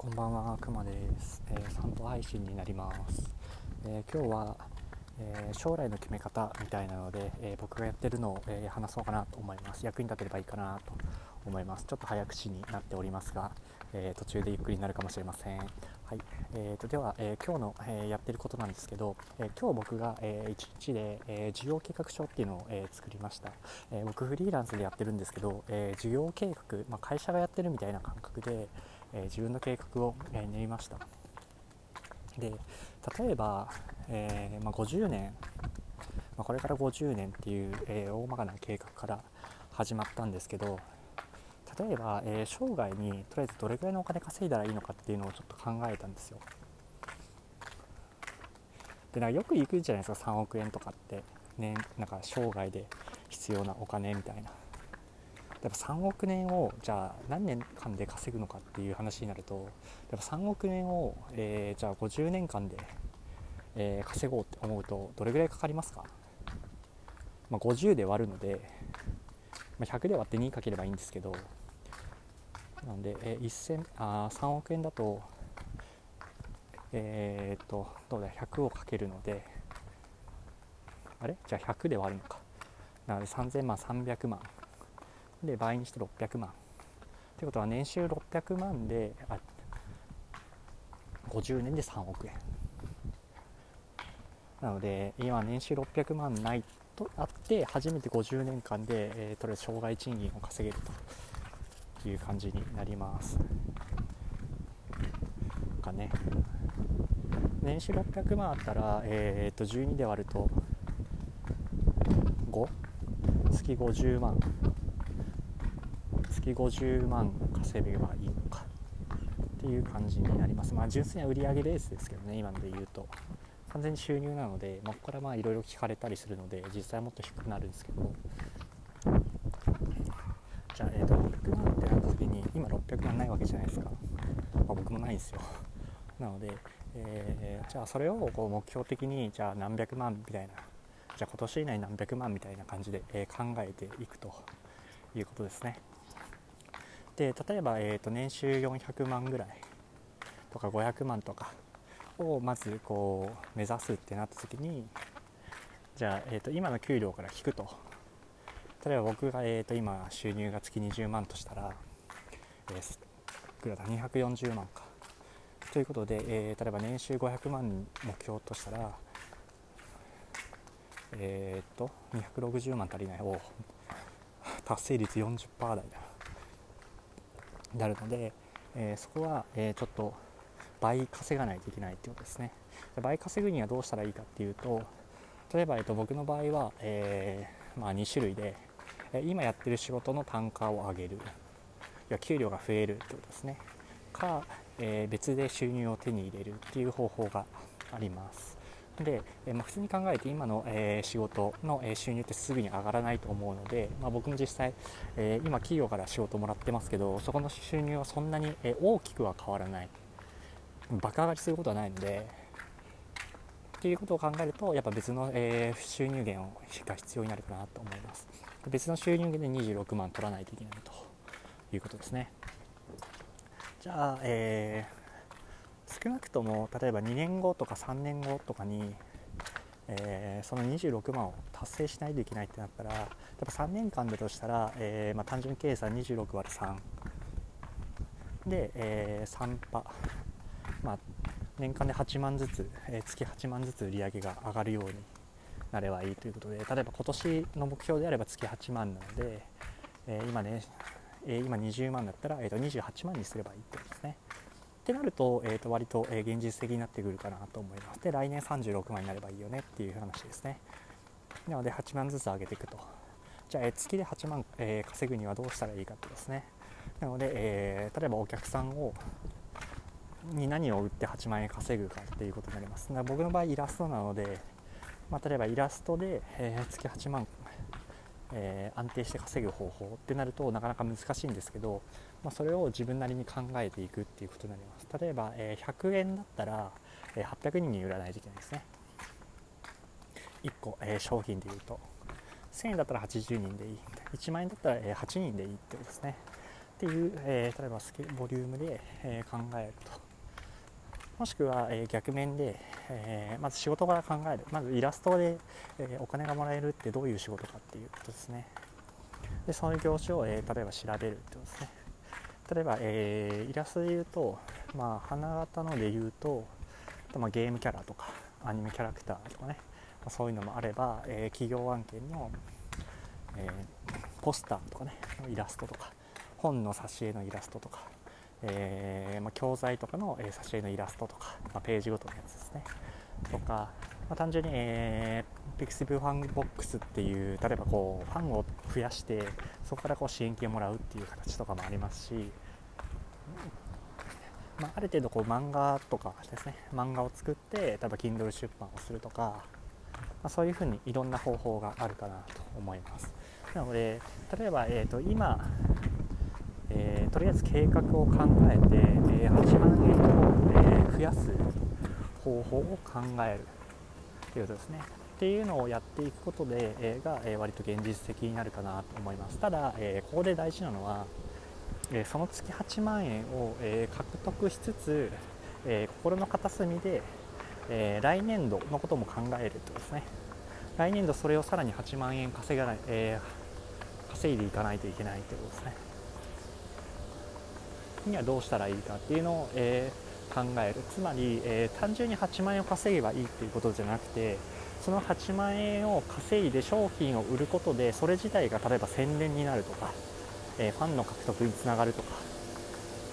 こんばんは、くまです、えー、散歩配信になります。えー、今日は、えー、将来の決め方みたいなので、え僕がやってるのを、え話そうかなと思います。役に立てればいいかなと思います。ちょっと早口になっておりますが、え途中でゆっくりになるかもしれません。はい、えーと、では、え今日の、えやってることなんですけど、え今日僕が、え1日で、え事業計画書っていうのを、え作りました、え僕フリーランスでやってるんですけど、え事業計画、まあ、会社がやってるみたいな感覚で、え、自分の計画を、え、練りました。で例えば、えまあ、50年、まあ、これから50年っていう、え、大まかな計画から始まったんですけど例えば、えー、生涯にとりあえずどれぐらいのお金稼いだらいいのかっていうのをちょっと考えたんですよ。でなんかよく行くじゃないですか3億円とかって。ねなんか生涯で必要なお金みたいな。やっぱ3億年をじゃあ何年間で稼ぐのかっていう話になるとやっぱ3億年を、えー、じゃあ50年間で、えー、稼ごうって思うとどれぐらいかかりますか、まあ、50で割るので、まあ、100で割って2かければいいんですけどなので、えー、1000あ3億円だとえー、っとどうだ100をかけるのであれ？じゃあ100で割るのか。なので3000万300万。で倍にして600万。ってことは年収600万であ50年で3億円。なので今年収600万ないとあって初めて50年間で、えー、とりあえず障害賃金を稼げるという感じになります。かね。年収600万あったら、えー、と12で割ると5月50万。月50万稼げばいいのかっていう感じになります。まあ純粋な売上ベースですけどね今ので言うと。完全に収入なので、まあ、ここからまあいろいろ聞かれたりするので実際はもっと低くなるんですけど。じゃあ、えー、と600万ってなった時に今600万ないわけじゃないですか、まあ、僕もないんですよ。なので、えー、じゃあそれをこう目標的にじゃあ何百万みたいなじゃあ今年以内何百万みたいな感じで、え考えていくということですね。で例えば、えーと、年収400万ぐらいとか500万とかをまずこう目指すってなった時にじゃあ、えーと、今の給料から引くと。例えば僕が、えーと、今収入が月20万としたら、えー、いくらだ240万か。ということで、えー、例えば年収500万目標としたらえっ、と260万足りないお達成率40%台だ。なるので、えー、そこは、えー、ちょっと倍稼がないといけないってことですね。倍稼ぐにはどうしたらいいかっていうと例えば、えー、と僕の場合は、えー、まあ、2種類で、え今やってる仕事の単価を上げる。いや給料が増えるってことですね。か、え別で収入を手に入れるっていう方法があります。で、えまあ、普通に考えて今の、え仕事の、え収入ってすぐに上がらないと思うので、まあ、僕も実際、え今企業から仕事もらってますけどそこの収入はそんなに、え大きくは変わらない。爆上がりすることはないので。っていうことを考えるとやっぱ別の、え収入源が必要になるかなと思います。別の収入源で26万取らないといけないということですね。じゃあ、えー少なくとも例えば2年後とか3年後とかに、えー、その26万を達成しないといけないってなったら例えば3年間だとしたら、えー、まあ、単純計算26割3で、えー、3パ、まあ、年間で8万ずつ、え月8万ずつ売り上げが上がるようになればいいということで例えば今年の目標であれば月8万なので、え今ね、え今20万だったら、えー、と28万にすればいいってことですね。ってなると,、えー、と割と、え現実的になってくるかなと思います。で来年36万になればいいよねっていう話ですね。なので8万ずつ上げていくと。じゃあ、え月で8万、え稼ぐにはどうしたらいいかってですね。なので、えー、例えばお客さんをに何を売って8万円稼ぐかっていうことになります。だ僕の場合イラストなので、まあ、例えばイラストで、えー、月8万えー、安定して稼ぐ方法ってなるとなかなか難しいんですけど、まあ、それを自分なりに考えていくっていうことになります。例えば、えー、100円だったら、えー、800人に売らないといけないですね。1個、え商品でいうと。1000円だったら80人でいい。1万円だったら、え8人でいいってことですね。っていう、え、例えばスケボリュームで、え、考えると。もしくは、え逆面で、えまず仕事から考える。まずイラストで、えお金がもらえるってどういう仕事かっていうことですね。でその業種を、え例えば調べるってことですね。例えば、えイラストで言うと、まあ、花形ので言うとま、ゲームキャラとかアニメキャラクターとかね、まあ、そういうのもあれば、え、企業案件の、え、ポスターとかね。イラストとか。本の挿絵のイラストとか、えー、まあ、教材とかの、え挿絵のイラストとか、まあ、ページごとのやつですね。とか、まあ、単純に、えー、ピクシブファンボックスっていう例えばこうファンを増やしてそこからこう支援金をもらうっていう形とかもありますしまあ、ある程度こう漫画とかですね。漫画を作って例えば Kindle 出版をするとか、まあ、そういうふうにいろんな方法があるかなと思います。なので例えば、えーと、今、えー、とりあえず計画を考えて、えー、8万円を、えー、増やす方法を考えるということですね。っていうのをやっていくことで、えー、が、えー、割と現実的になるかなと思います。ただ、え、ここで大事なのはえその月8万円を、え獲得しつつ、え心の片隅で、え来年度のことも考えるとですね。来年度それをさらに8万円稼がない、え稼いでいかないといけないってことですね。にはどうしたらいいかっていうのを、え考える。つまり、え単純に8万円を稼げばいいっていうことじゃなくてその8万円を稼いで商品を売ることでそれ自体が例えば宣伝になるとかえファンの獲得につながるとか、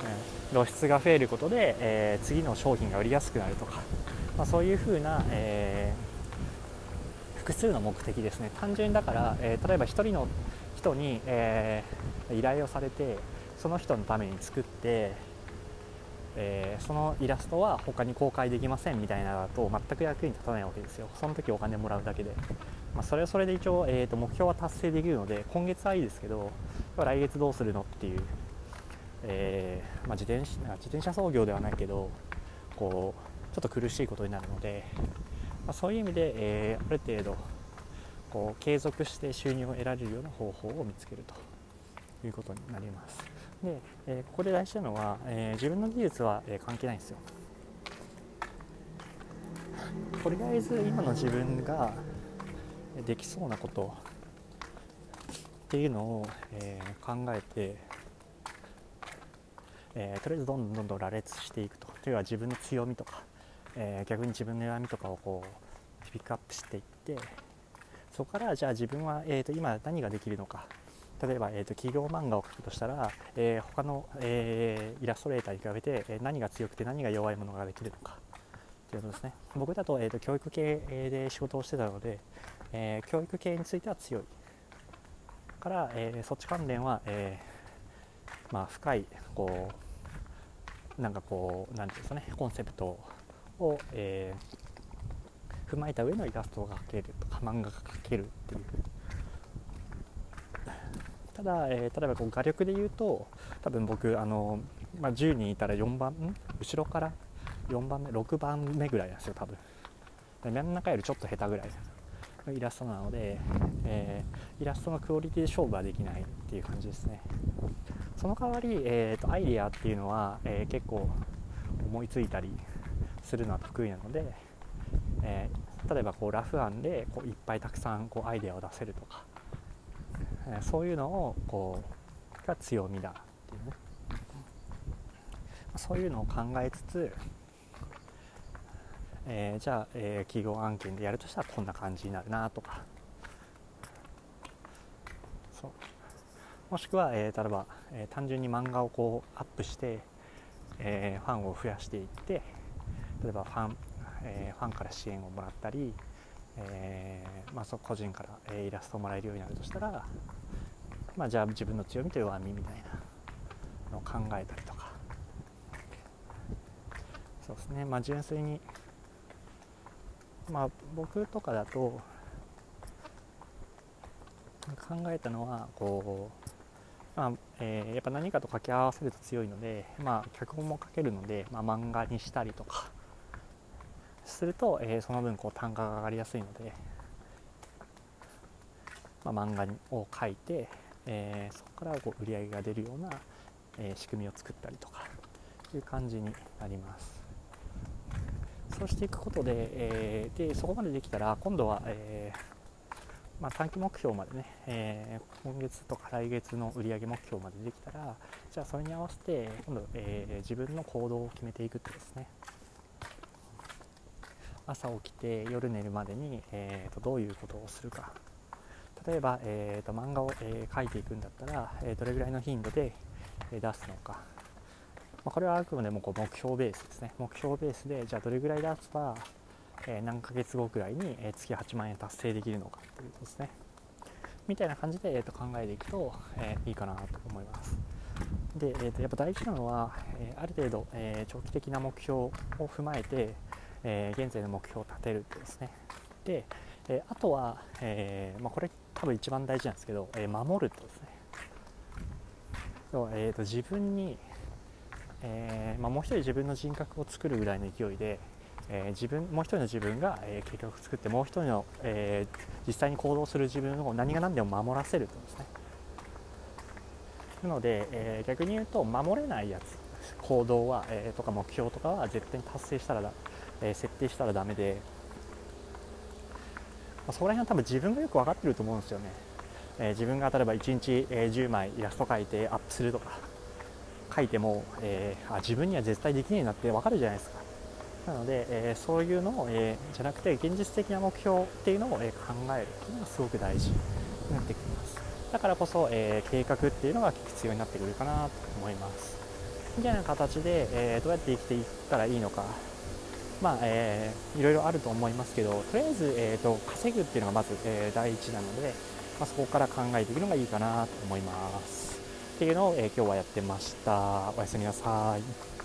え露出が増えることで、え次の商品が売りやすくなるとか、まあ、そういうふうな、え、複数の目的ですね。単純だから、え、例えば1人の人に、え、依頼をされてその人のために作って、えー、そのイラストは他に公開できませんみたいなだと全く役に立たないわけですよその時お金もらうだけで、まあ、それはそれで一応、えーと目標は達成できるので今月はいいですけど来月どうするのっていう、えー、まあ、自転自転車操業ではないけどこうちょっと苦しいことになるので、まあ、そういう意味で、え、ある程度こう継続して収入を得られるような方法を見つけるということになります。で、えー、ここで大事なのは、え自分の技術は、え関係ないんですよ。とりあえず今の自分ができそうなことっていうのを、えー、考えて、えー、とりあえずどんどんどんどん羅列していくとというのは自分の強みとか、えー、逆に自分の弱みとかをこうピックアップしていってそこからじゃあ自分は、えーと、今何ができるのか例えば、えーと、企業漫画を描くとしたら、えー、他の、えー、イラストレーターに比べて、え何が強くて何が弱いものができるのか。ということですね。僕だと,、えーと教育系で仕事をしてたので、え教育系については強い。から、え、そっち関連は、え、まあ、深いこうなんかこうなんていうんですかねコンセプトを、え、踏まえた上のイラストが描けるとか漫画が描けるっていう。ただ、えー、例えばこう画力で言うと多分僕あの、まあ、10人いたら4番後ろから4番目6番目ぐらいなんですよ多分。で真ん中よりちょっと下手ぐらいのイラストなので、えー、イラストのクオリティで勝負はできないっていう感じですね。その代わり、えーと、アイディアっていうのは、えー、結構思いついたりするのは得意なので、えー、例えばこうラフ案でこういっぱいたくさんこうアイデアを出せるとか、そういうのをこうが強みだっていうね。そういうのを考えつつえー、じゃあ、えー、企業案件でやるとしたらこんな感じになるなとか。そう。もしくは、えー、例えば、えー、単純に漫画をこうアップして、えファンを増やしていって例えばファン,、えファンから支援をもらったり、えまあ、そ個人から、えイラストをもらえるようになるとしたら、まあ、じゃあ自分の強みと弱みみたいなのを考えたりとか。そうですね。まあ純粋にまあ僕とかだと考えたのはこう、まあえー、やっぱ何かと掛け合わせると強いので、まあ、脚本も書けるので、まあ、漫画にしたりとかすると、えー、その分こう単価が上がりやすいので、まあ、漫画を書いて、え、そこからこう売り上げが出るような、え仕組みを作ったりとかいう感じになります。そうしていくことで,、えー、でそこまでできたら今度は、えーまあ、短期目標までね、えー、今月とか来月の売上目標までできたらじゃあそれに合わせて今度、え、自分の行動を決めていくってですね。朝起きて夜寝るまでに、えーと、どういうことをするか。例えば、えーと、漫画を、えー、描いていくんだったら、えー、どれぐらいの頻度で、え出すのか、まあ、これはあくまでもこう目標ベースですね。目標ベースでじゃあどれぐらい出せばえ何ヶ月後くらいに、え月8万円達成できるのかっていうことですね。みたいな感じで、えー、と考えていくと、えいいかなと思います。で、えー、とやっぱ大事なのは、えある程度、え長期的な目標を踏まえて、え現在の目標を立てるってですね。で、えあとは、えまあ、これ多分一番大事なんですけど、え守るとですね。要は、えー、と自分に、えーまあ、もう一人自分の人格を作るぐらいの勢いで、えー、自分もう一人の自分が、えー、計画を作ってもう一人の、えー、実際に行動する自分を何が何でも守らせるとですね。なので、え逆に言うと守れないやつ行動は、えとか目標とかは絶対に達成したらだ、え設定したらダメで、あ、そこら辺は多分自分がよく分かってると思うんですよね、え自分が例えば1日、え10枚イラスト描いてアップするとか。書いても、えー、あ自分には絶対できねえなって分かるじゃないですか。なので、えー、そういうのを、えー、じゃなくて現実的な目標っていうのを、え考えるっていうのがすごく大事になってきます。だからこそ、え計画っていうのが必要になってくるかなと思います。みたいな形で、えどうやって生きていったらいいのか。まあえー、いろいろあると思いますけどとりあえず、えーと、稼ぐっていうのがまず、えー、第一なので、まあ、そこから考えていくのがいいかなと思います。っていうのを、えー、今日はやってました。おやすみなさい。